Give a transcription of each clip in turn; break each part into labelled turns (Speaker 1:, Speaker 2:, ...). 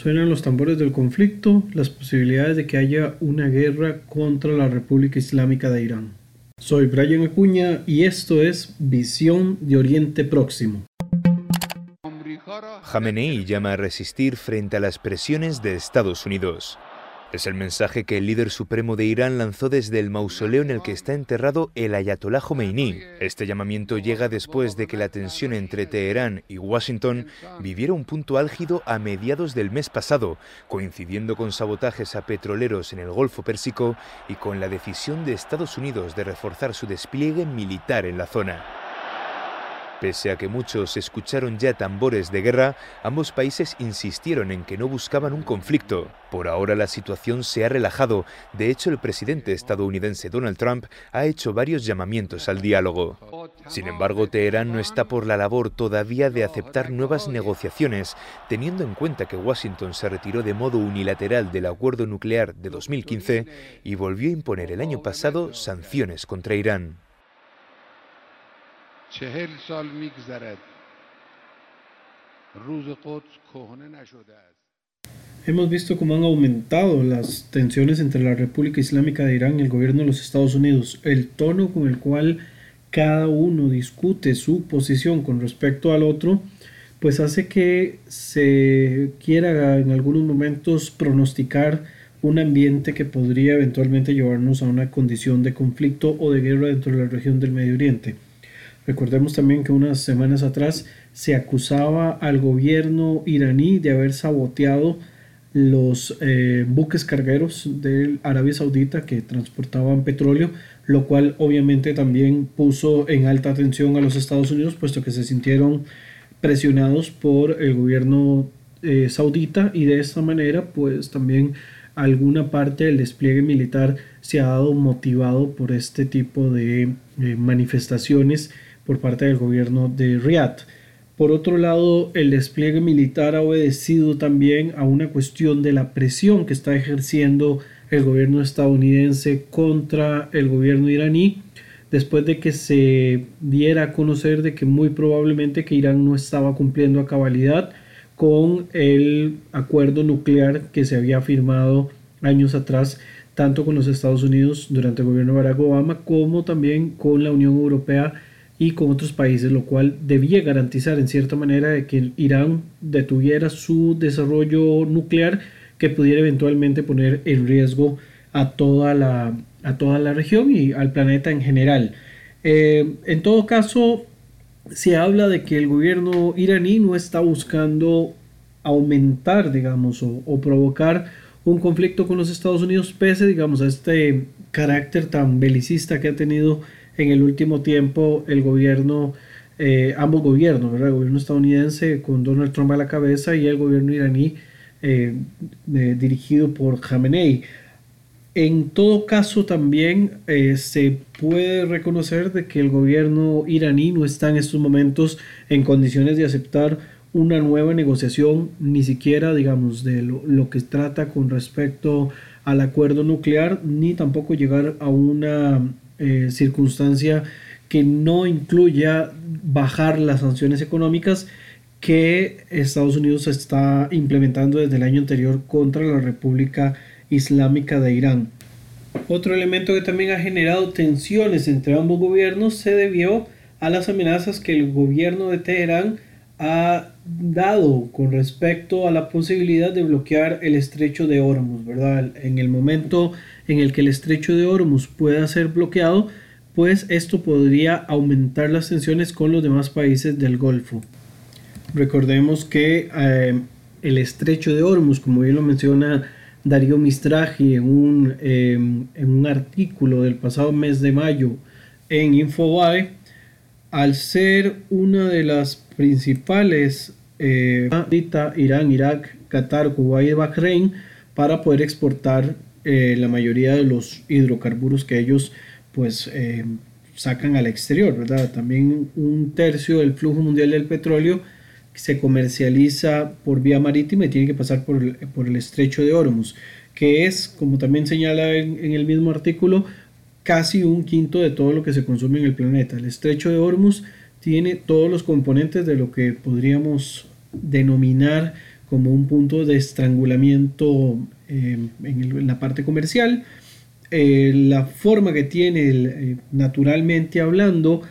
Speaker 1: Suenan los tambores del conflicto, las posibilidades de que haya una guerra contra la República Islámica de Irán. Soy Brian Acuña y esto es Visión de Oriente Próximo.
Speaker 2: Jamenei llama a resistir frente a las presiones de Estados Unidos. Es el mensaje que el líder supremo de Irán lanzó desde el mausoleo en el que está enterrado el Ayatollah Khomeini. Este llamamiento llega después de que la tensión entre Teherán y Washington viviera un punto álgido a mediados del mes pasado, coincidiendo con sabotajes a petroleros en el Golfo Pérsico y con la decisión de Estados Unidos de reforzar su despliegue militar en la zona. Pese a que muchos escucharon ya tambores de guerra, ambos países insistieron en que no buscaban un conflicto. Por ahora la situación se ha relajado. De hecho, el presidente estadounidense Donald Trump ha hecho varios llamamientos al diálogo. Sin embargo, Teherán no está por la labor todavía de aceptar nuevas negociaciones, teniendo en cuenta que Washington se retiró de modo unilateral del acuerdo nuclear de 2015 y volvió a imponer el año pasado sanciones contra Irán.
Speaker 1: Hemos visto cómo han aumentado las tensiones entre la República Islámica de Irán y el gobierno de los Estados Unidos. El tono con el cual cada uno discute su posición con respecto al otro, pues hace que se quiera en algunos momentos pronosticar un ambiente que podría eventualmente llevarnos a una condición de conflicto o de guerra dentro de la región del Medio Oriente. Recordemos también que unas semanas atrás se acusaba al gobierno iraní de haber saboteado los eh, buques cargueros de Arabia Saudita que transportaban petróleo, lo cual obviamente también puso en alta tensión a los Estados Unidos, puesto que se sintieron presionados por el gobierno eh, saudita y de esta manera pues también alguna parte del despliegue militar se ha dado motivado por este tipo de eh, manifestaciones por parte del gobierno de Riyadh. Por otro lado, el despliegue militar ha obedecido también a una cuestión de la presión que está ejerciendo el gobierno estadounidense contra el gobierno iraní, después de que se diera a conocer de que muy probablemente que Irán no estaba cumpliendo a cabalidad con el acuerdo nuclear que se había firmado años atrás, tanto con los Estados Unidos durante el gobierno de Barack Obama como también con la Unión Europea y con otros países, lo cual debía garantizar en cierta manera que Irán detuviera su desarrollo nuclear que pudiera eventualmente poner en riesgo a toda la, a toda la región y al planeta en general. Eh, en todo caso, se habla de que el gobierno iraní no está buscando aumentar, digamos, o, o provocar un conflicto con los Estados Unidos, pese, digamos, a este carácter tan belicista que ha tenido en el último tiempo el gobierno, eh, ambos gobiernos, el gobierno estadounidense con Donald Trump a la cabeza y el gobierno iraní eh, dirigido por Khamenei. En todo caso también eh, se puede reconocer de que el gobierno iraní no está en estos momentos en condiciones de aceptar una nueva negociación, ni siquiera digamos de lo, lo que trata con respecto al acuerdo nuclear, ni tampoco llegar a una eh, circunstancia que no incluya bajar las sanciones económicas que Estados Unidos está implementando desde el año anterior contra la República Islámica de Irán. Otro elemento que también ha generado tensiones entre ambos gobiernos se debió a las amenazas que el gobierno de Teherán ha dado con respecto a la posibilidad de bloquear el estrecho de Hormuz, ¿verdad? En el momento en el que el estrecho de Hormuz pueda ser bloqueado, pues esto podría aumentar las tensiones con los demás países del Golfo. Recordemos que eh, el estrecho de Hormuz, como bien lo menciona Darío Mistraji en un, eh, en un artículo del pasado mes de mayo en Infobae, al ser una de las principales eh, Irán, Irak, Qatar, Kuwait y Bahrein para poder exportar eh, la mayoría de los hidrocarburos que ellos pues eh, sacan al exterior, ¿verdad? También un tercio del flujo mundial del petróleo se comercializa por vía marítima y tiene que pasar por el, por el estrecho de Hormuz, que es, como también señala en el mismo artículo, casi un quinto de todo lo que se consume en el planeta. El estrecho de Hormuz tiene todos los componentes de lo que podríamos denominar como un punto de estrangulamiento en, la parte comercial. la forma que tiene naturalmente hablando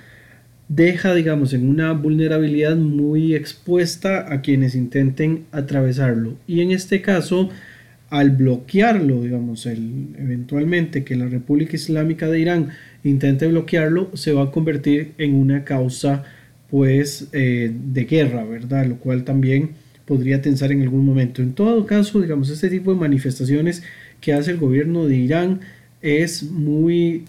Speaker 1: deja, digamos, en una vulnerabilidad muy expuesta a quienes intenten atravesarlo. Y en este caso, al bloquearlo, digamos, el, eventualmente que la República Islámica de Irán intente bloquearlo, se va a convertir en una causa, pues, eh, de guerra, ¿verdad? Lo cual también podría tensar en algún momento. En todo caso, digamos, este tipo de manifestaciones que hace el gobierno de Irán es muy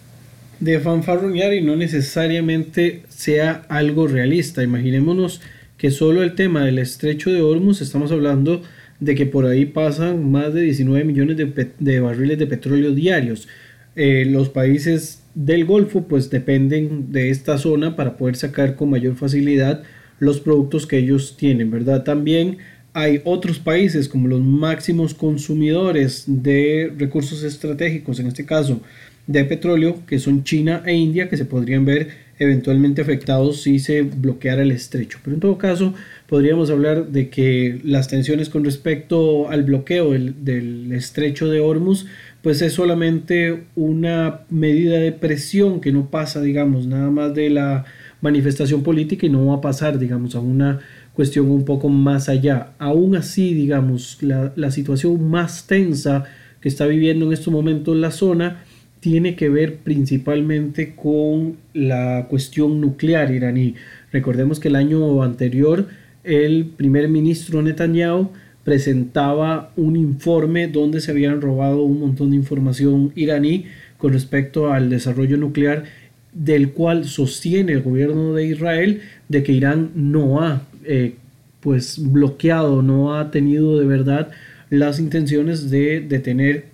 Speaker 1: de fanfarronear y no necesariamente sea algo realista. Imaginémonos que solo el tema del estrecho de Hormuz estamos hablando de que por ahí pasan más de 19 millones de, barriles de petróleo diarios. Eh, los países del Golfo pues dependen de esta zona para poder sacar con mayor facilidad los productos que ellos tienen, ¿verdad? También hay otros países como los máximos consumidores de recursos estratégicos, en este caso de petróleo, que son China e India, que se podrían ver eventualmente afectados si se bloqueara el estrecho. Pero en todo caso, podríamos hablar de que las tensiones con respecto al bloqueo del, estrecho de Hormuz, pues es solamente una medida de presión que no pasa, digamos, nada más de la manifestación política y no va a pasar, digamos, a una cuestión un poco más allá. Aún así, digamos, la, situación más tensa que está viviendo en estos momentos la zona, tiene que ver principalmente con la cuestión nuclear iraní. Recordemos que el año anterior el primer ministro Netanyahu presentaba un informe donde se habían robado un montón de información iraní con respecto al desarrollo nuclear del cual sostiene el gobierno de Israel de que Irán no ha eh, pues bloqueado, no ha tenido de verdad las intenciones de detener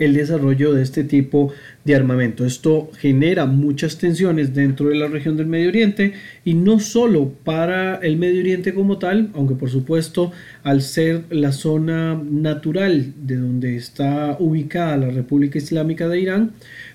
Speaker 1: el desarrollo de este tipo de armamento. Esto genera muchas tensiones dentro de la región del Medio Oriente y no solo para el Medio Oriente como tal, aunque por supuesto al ser la zona natural de donde está ubicada la República Islámica de Irán,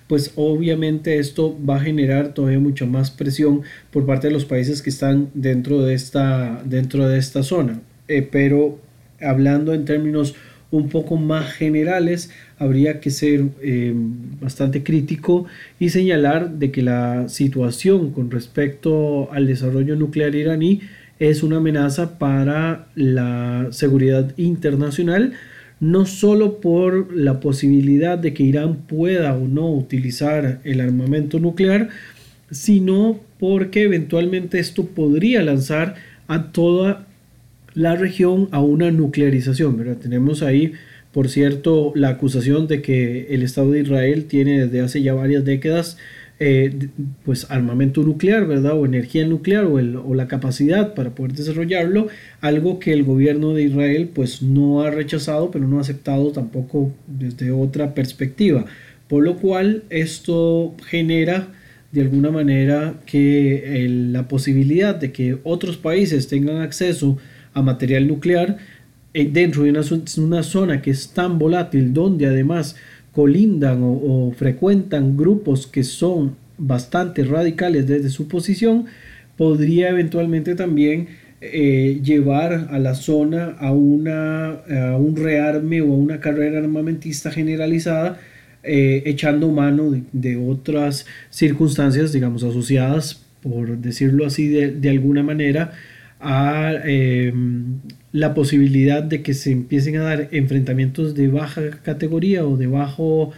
Speaker 1: pues obviamente esto va a generar todavía mucha más presión por parte de los países que están dentro de esta, dentro de esta zona. Eh, pero hablando en términos un poco más generales, habría que ser eh, bastante crítico y señalar de que la situación con respecto al desarrollo nuclear iraní es una amenaza para la seguridad internacional, no solo por la posibilidad de que Irán pueda o no utilizar el armamento nuclear, sino porque eventualmente esto podría lanzar a toda la región a una nuclearización. Tenemos ahí, por cierto, la acusación de que el Estado de Israel tiene desde hace ya varias décadas eh, pues armamento nuclear, ¿verdad? O energía nuclear o, o, la capacidad para poder desarrollarlo, algo que el gobierno de Israel pues no ha rechazado, pero no ha aceptado tampoco desde otra perspectiva. Por lo cual esto genera de alguna manera que la posibilidad de que otros países tengan acceso a material nuclear eh, dentro de una, zona que es tan volátil, donde además colindan o, frecuentan grupos que son bastante radicales desde su posición, podría eventualmente también eh, llevar a la zona a, una, a un rearme o a una carrera armamentista generalizada, eh, echando mano de, otras circunstancias, digamos, asociadas, por decirlo así, de, de alguna manera, a em, la posibilidad de que se empiecen a dar enfrentamientos de baja categoría o de bajo,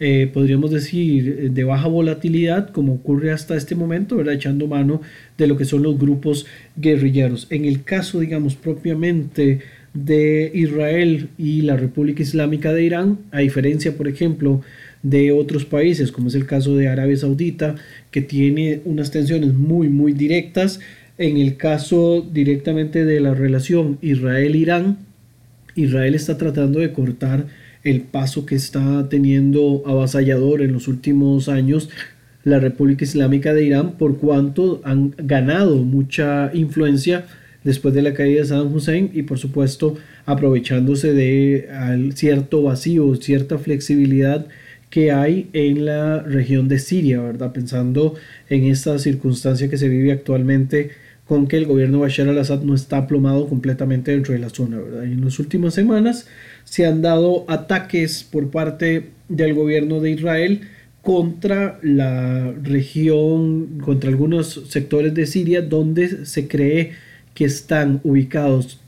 Speaker 1: eh, podríamos decir, de baja volatilidad, como ocurre hasta este momento, echando mano de lo que son los grupos guerrilleros. En el caso, digamos, propiamente de Israel y la República Islámica de Irán, a diferencia, por ejemplo, de otros países, como es el caso de Arabia Saudita, que tiene unas tensiones muy, muy directas, en el caso directamente de la relación Israel-Irán, Israel está tratando de cortar el paso que está teniendo avasallador en los últimos años la República Islámica de Irán por cuanto han ganado mucha influencia después de la caída de Saddam Hussein y por supuesto aprovechándose de cierto vacío, cierta flexibilidad que hay en la región de Siria, ¿verdad? Pensando en esta circunstancia que se vive actualmente con que el gobierno de Bashar al-Assad no está aplomado completamente dentro de la zona. ¿verdad? Y en las últimas semanas se han dado ataques por parte del gobierno de Israel contra la región, contra algunos sectores de Siria donde se cree que están ubicados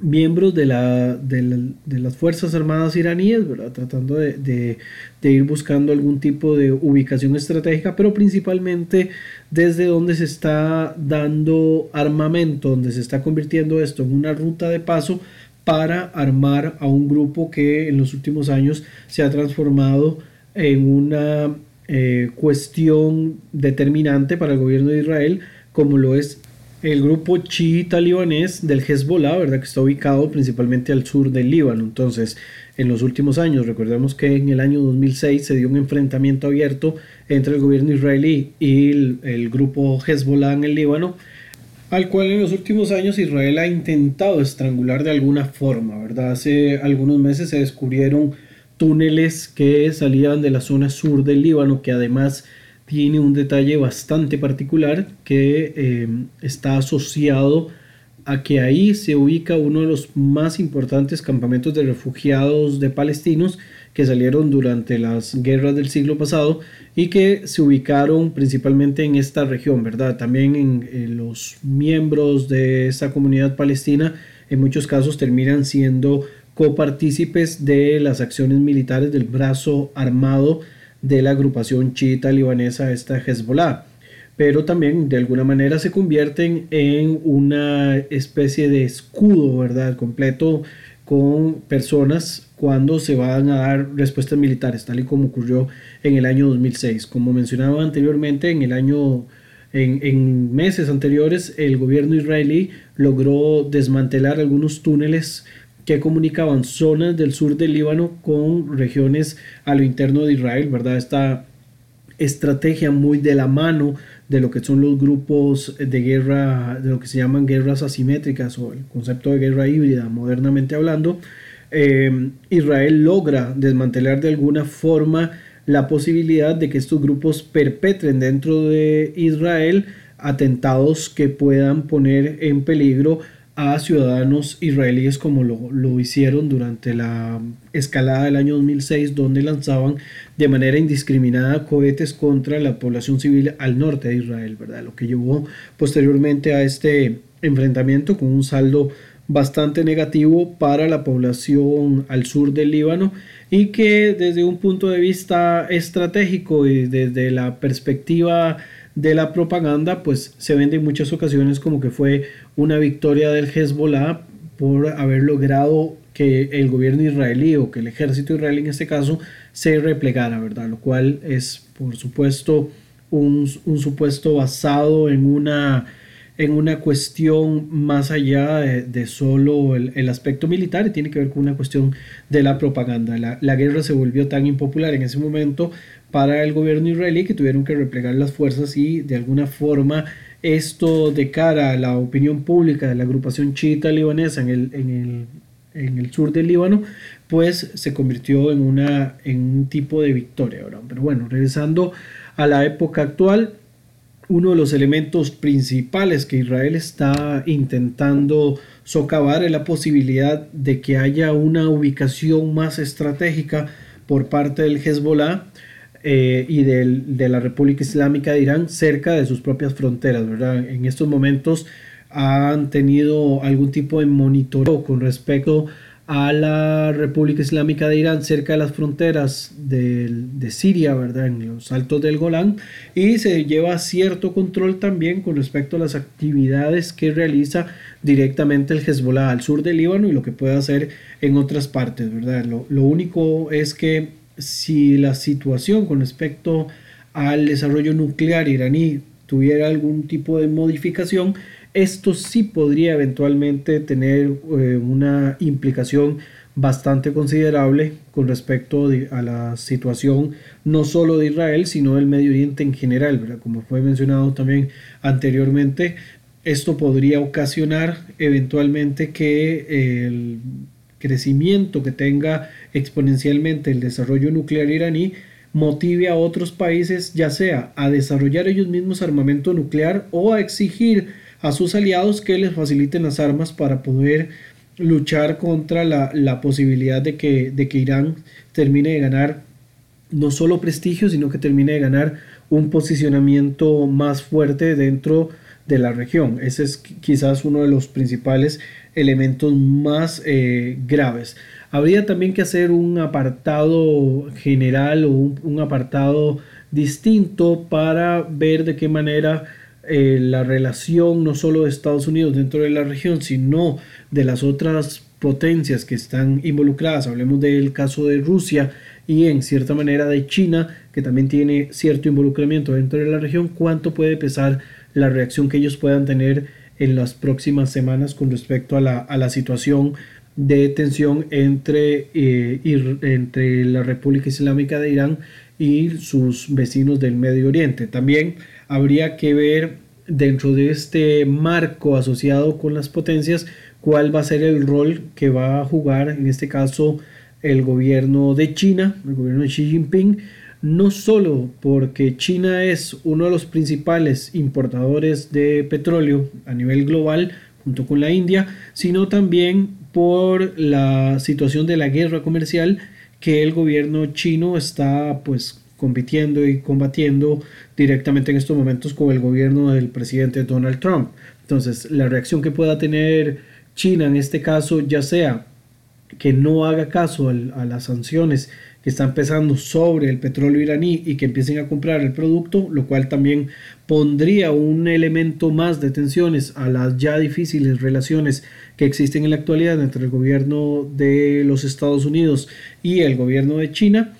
Speaker 1: miembros de, la, de, las Fuerzas Armadas iraníes, ¿verdad? tratando de, ir buscando algún tipo de ubicación estratégica, pero principalmente desde donde se está dando armamento, donde se está convirtiendo esto en una ruta de paso para armar a un grupo que en los últimos años se ha transformado en una eh, cuestión determinante para el gobierno de Israel, como lo es el grupo chiita libanés del Hezbollah, ¿verdad? que está ubicado principalmente al sur del Líbano. Entonces, en los últimos años, recordemos que en el año 2006 se dio un enfrentamiento abierto entre el gobierno israelí y el, grupo Hezbollah en el Líbano, al cual en los últimos años Israel ha intentado estrangular de alguna forma, ¿verdad? Hace algunos meses se descubrieron túneles que salían de la zona sur del Líbano, que además tiene un detalle bastante particular que eh, está asociado a que ahí se ubica uno de los más importantes campamentos de refugiados de palestinos que salieron durante las guerras del siglo pasado y que se ubicaron principalmente en esta región, ¿verdad? También en, los miembros de esta comunidad palestina en muchos casos terminan siendo copartícipes de las acciones militares del brazo armado de la agrupación chiita libanesa esta Hezbollah pero también de alguna manera se convierten en una especie de escudo, ¿verdad? Completo con personas cuando se van a dar respuestas militares, tal y como ocurrió en el año 2006. Como mencionaba anteriormente, en el año, en, en meses anteriores, el gobierno israelí logró desmantelar algunos túneles que comunicaban zonas del sur del Líbano con regiones a lo interno de Israel, ¿verdad? Esta estrategia muy de la mano de lo que son los grupos de guerra, de lo que se llaman guerras asimétricas o el concepto de guerra híbrida, modernamente hablando, eh, Israel logra desmantelar de alguna forma la posibilidad de que estos grupos perpetren dentro de Israel atentados que puedan poner en peligro a ciudadanos israelíes como lo, hicieron durante la escalada del año 2006 donde lanzaban de manera indiscriminada cohetes contra la población civil al norte de Israel, ¿verdad? Lo que llevó posteriormente a este enfrentamiento con un saldo bastante negativo para la población al sur del Líbano y que desde un punto de vista estratégico y desde la perspectiva de la propaganda, pues se vende en muchas ocasiones como que fue una victoria del Hezbollah por haber logrado que el gobierno israelí o que el ejército israelí en este caso se replegara, ¿verdad? Lo cual es, por supuesto, un, supuesto basado en una, en una cuestión más allá de, solo el, aspecto militar y tiene que ver con una cuestión de la propaganda. La, la guerra se volvió tan impopular en ese momento para el gobierno israelí que tuvieron que replegar las fuerzas y de alguna forma esto de cara a la opinión pública de la agrupación chiita libanesa en el, en el, en el sur del Líbano, pues se convirtió en, una, en un tipo de victoria. Pero bueno, regresando a la época actual, uno de los elementos principales que Israel está intentando socavar es la posibilidad de que haya una ubicación más estratégica por parte del Hezbollah eh, y de la República Islámica de Irán cerca de sus propias fronteras, ¿verdad? En estos momentos han tenido algún tipo de monitoreo con respecto a la República Islámica de Irán cerca de las fronteras de, de, Siria, ¿verdad? En los altos del Golán, y se lleva cierto control también con respecto a las actividades que realiza directamente el Hezbollah al sur del Líbano y lo que puede hacer en otras partes, ¿verdad? Lo, lo único es que si la situación con respecto al desarrollo nuclear iraní tuviera algún tipo de modificación, esto sí podría eventualmente tener eh, una implicación bastante considerable con respecto a la situación no solo de Israel, sino del Medio Oriente en general, como fue mencionado también anteriormente, esto podría ocasionar eventualmente que el crecimiento que tenga exponencialmente el desarrollo nuclear iraní motive a otros países ya sea a desarrollar ellos mismos armamento nuclear o a exigir a sus aliados que les faciliten las armas para poder luchar contra la, posibilidad de que, de que Irán termine de ganar no solo prestigio, sino que termine de ganar un posicionamiento más fuerte dentro de la región. Ese es quizás uno de los principales elementos más eh, graves. Habría también que hacer un apartado general o un, apartado distinto para ver de qué manera eh, la relación no solo de Estados Unidos dentro de la región, sino de las otras potencias que están involucradas. Hablemos del caso de Rusia y en cierta manera de China, que también tiene cierto involucramiento dentro de la región, cuánto puede pesar la reacción que ellos puedan tener en las próximas semanas con respecto a la, a la situación de tensión entre, eh, entre la República Islámica de Irán y sus vecinos del Medio Oriente. También habría que ver dentro de este marco asociado con las potencias cuál va a ser el rol que va a jugar en este caso el gobierno de China, el gobierno de Xi Jinping, no solo porque China es uno de los principales importadores de petróleo a nivel global, junto con la India, sino también por la situación de la guerra comercial que el gobierno chino está pues compitiendo y combatiendo directamente en estos momentos con el gobierno del presidente Donald Trump. Entonces, la reacción que pueda tener China en este caso, ya sea que no haga caso a las sanciones que están pesando sobre el petróleo iraní y que empiecen a comprar el producto, lo cual también pondría un elemento más de tensiones a las ya difíciles relaciones que existen en la actualidad entre el gobierno de los Estados Unidos y el gobierno de China,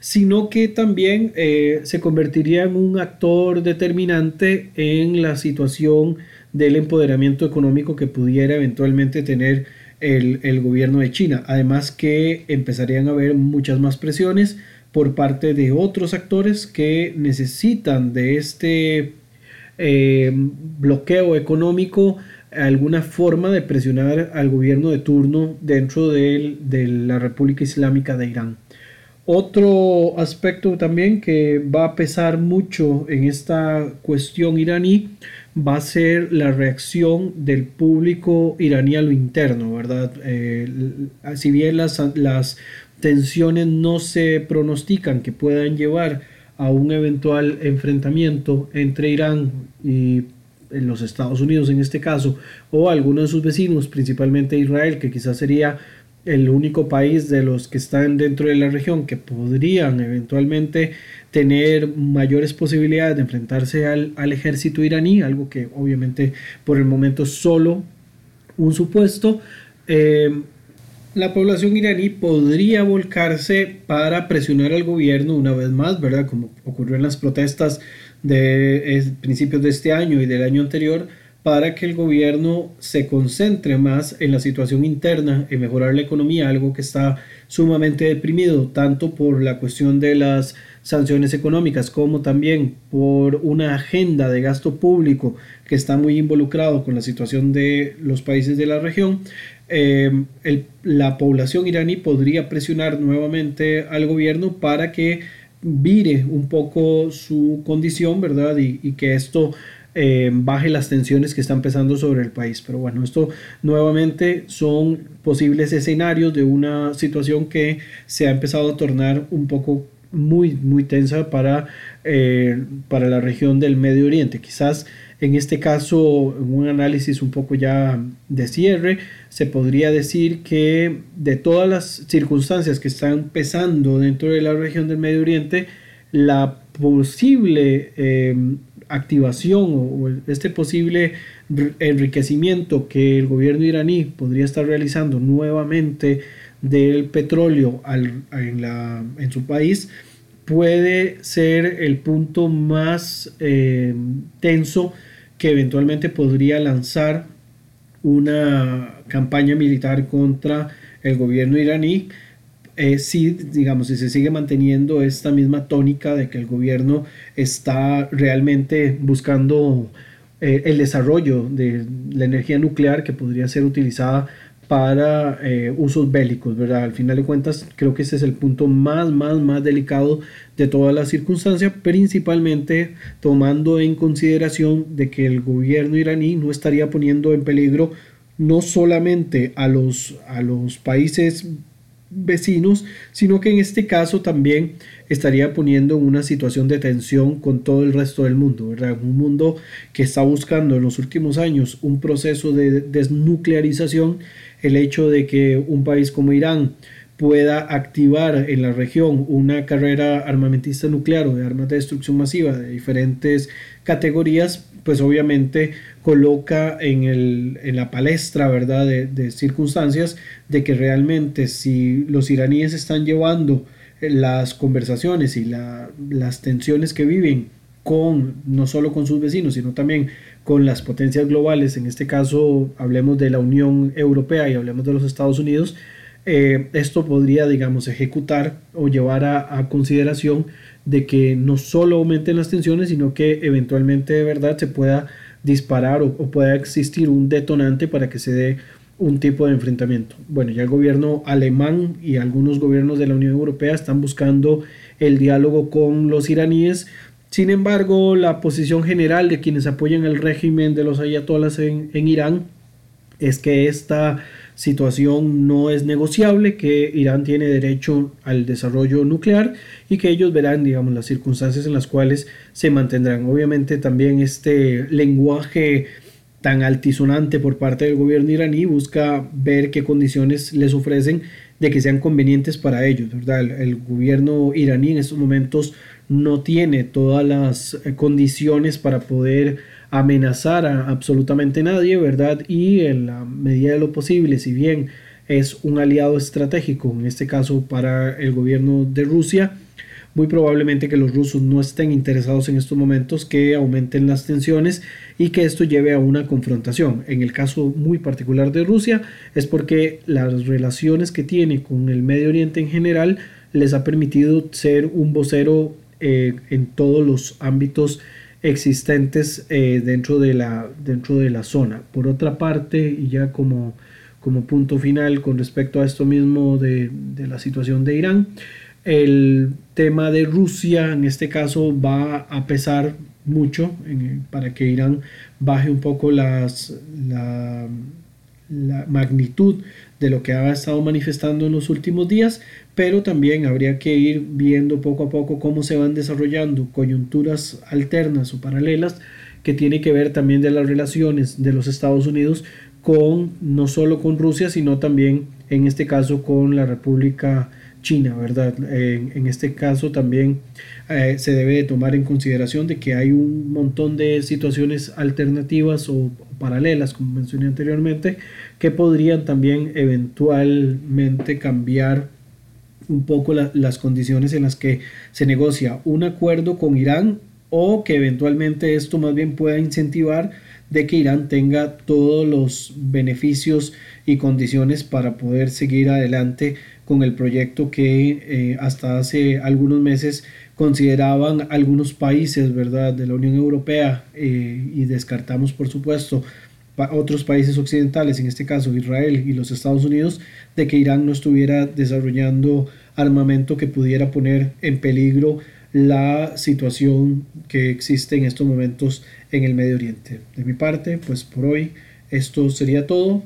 Speaker 1: sino que también eh, se convertiría en un actor determinante en la situación del empoderamiento económico que pudiera eventualmente tener el, gobierno de China. Además que empezarían a haber muchas más presiones por parte de otros actores que necesitan de este eh, bloqueo económico alguna forma de presionar al gobierno de turno dentro de, de la República Islámica de Irán. Otro aspecto también que va a pesar mucho en esta cuestión iraní va a ser la reacción del público iraní a lo interno, ¿verdad? Eh, si bien las, las tensiones no se pronostican que puedan llevar a un eventual enfrentamiento entre Irán y los Estados Unidos en este caso, o algunos de sus vecinos, principalmente Israel, que quizás sería el único país de los que están dentro de la región que podrían eventualmente tener mayores posibilidades de enfrentarse al, ejército iraní, algo que obviamente por el momento es solo un supuesto. Eh, la población iraní podría volcarse para presionar al gobierno una vez más, ¿verdad? Como ocurrió en las protestas de principios de este año y del año anterior, para que el gobierno se concentre más en la situación interna, en mejorar la economía, algo que está sumamente deprimido, tanto por la cuestión de las sanciones económicas como también por una agenda de gasto público que está muy involucrado con la situación de los países de la región. Eh, la población iraní podría presionar nuevamente al gobierno para que vire un poco su condición, ¿verdad? Y, y que esto eh, baje las tensiones que están pesando sobre el país. Pero bueno, esto nuevamente son posibles escenarios de una situación que se ha empezado a tornar un poco muy, muy tensa para, eh, para la región del Medio Oriente. Quizás en este caso, en un análisis un poco ya de cierre, se podría decir que de todas las circunstancias que están pesando dentro de la región del Medio Oriente, la posible eh, activación o, este posible enriquecimiento que el gobierno iraní podría estar realizando nuevamente del petróleo en, su país puede ser el punto más eh, tenso que eventualmente podría lanzar una campaña militar contra el gobierno iraní eh, si, digamos, si se sigue manteniendo esta misma tónica de que el gobierno está realmente buscando eh, el desarrollo de la energía nuclear que podría ser utilizada para eh, usos bélicos, ¿verdad? Al final de cuentas, creo que ese es el punto más, más, más delicado de toda la circunstancia, principalmente tomando en consideración de que el gobierno iraní no estaría poniendo en peligro no solamente a los, a los países vecinos, sino que en este caso también estaría poniendo en una situación de tensión con todo el resto del mundo, ¿verdad? Un mundo que está buscando en los últimos años un proceso de desnuclearización, el hecho de que un país como Irán pueda activar en la región una carrera armamentista nuclear o de armas de destrucción masiva de diferentes categorías, pues obviamente coloca en, el, en la palestra, ¿verdad?, de, circunstancias de que realmente si los iraníes están llevando las conversaciones y las tensiones que viven con no solo con sus vecinos, sino también con las potencias globales, en este caso hablemos de la Unión Europea y hablemos de los Estados Unidos, eh, esto podría, digamos, ejecutar o llevar a, consideración de que no solo aumenten las tensiones, sino que eventualmente de verdad se pueda disparar o, pueda existir un detonante para que se dé un tipo de enfrentamiento. Bueno, ya el gobierno alemán y algunos gobiernos de la Unión Europea están buscando el diálogo con los iraníes. Sin embargo, la posición general de quienes apoyan el régimen de los ayatolas en, en Irán es que esta situación no es negociable, que Irán tiene derecho al desarrollo nuclear y que ellos verán, digamos, las circunstancias en las cuales se mantendrán. Obviamente también este lenguaje tan altisonante por parte del gobierno iraní busca ver qué condiciones les ofrecen de que sean convenientes para ellos, ¿verdad? El, el gobierno iraní en estos momentos no tiene todas las condiciones para poder amenazar a absolutamente nadie, ¿verdad? Y en la medida de lo posible, si bien es un aliado estratégico, en este caso para el gobierno de Rusia, muy probablemente que los rusos no estén interesados en estos momentos que aumenten las tensiones y que esto lleve a una confrontación. En el caso muy particular de Rusia es porque las relaciones que tiene con el Medio Oriente en general les ha permitido ser un vocero eh, en todos los ámbitos existentes eh, dentro, de la, dentro de la zona. Por otra parte, y ya como, como punto final con respecto a esto mismo de, de la situación de Irán, el tema de Rusia en este caso va a pesar mucho para que Irán baje un poco las, la, la magnitud de lo que ha estado manifestando en los últimos días, pero también habría que ir viendo poco a poco cómo se van desarrollando coyunturas alternas o paralelas que tiene que ver también de las relaciones de los Estados Unidos con no solo con Rusia, sino también en este caso con la República China, ¿verdad? En, este caso también eh, se debe tomar en consideración de que hay un montón de situaciones alternativas o paralelas, como mencioné anteriormente, que podrían también eventualmente cambiar un poco las condiciones en las que se negocia un acuerdo con Irán o que eventualmente esto más bien pueda incentivar de que Irán tenga todos los beneficios y condiciones para poder seguir adelante con el proyecto que eh, hasta hace algunos meses consideraban algunos países verdad de la Unión Europea eh, y descartamos por supuesto otros países occidentales, en este caso Israel y los Estados Unidos, de que Irán no estuviera desarrollando armamento que pudiera poner en peligro la situación que existe en estos momentos en el Medio Oriente. De mi parte, pues por hoy esto sería todo,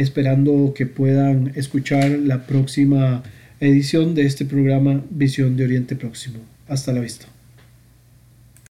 Speaker 1: esperando que puedan escuchar la próxima edición de este programa Visión de Oriente Próximo. Hasta la vista.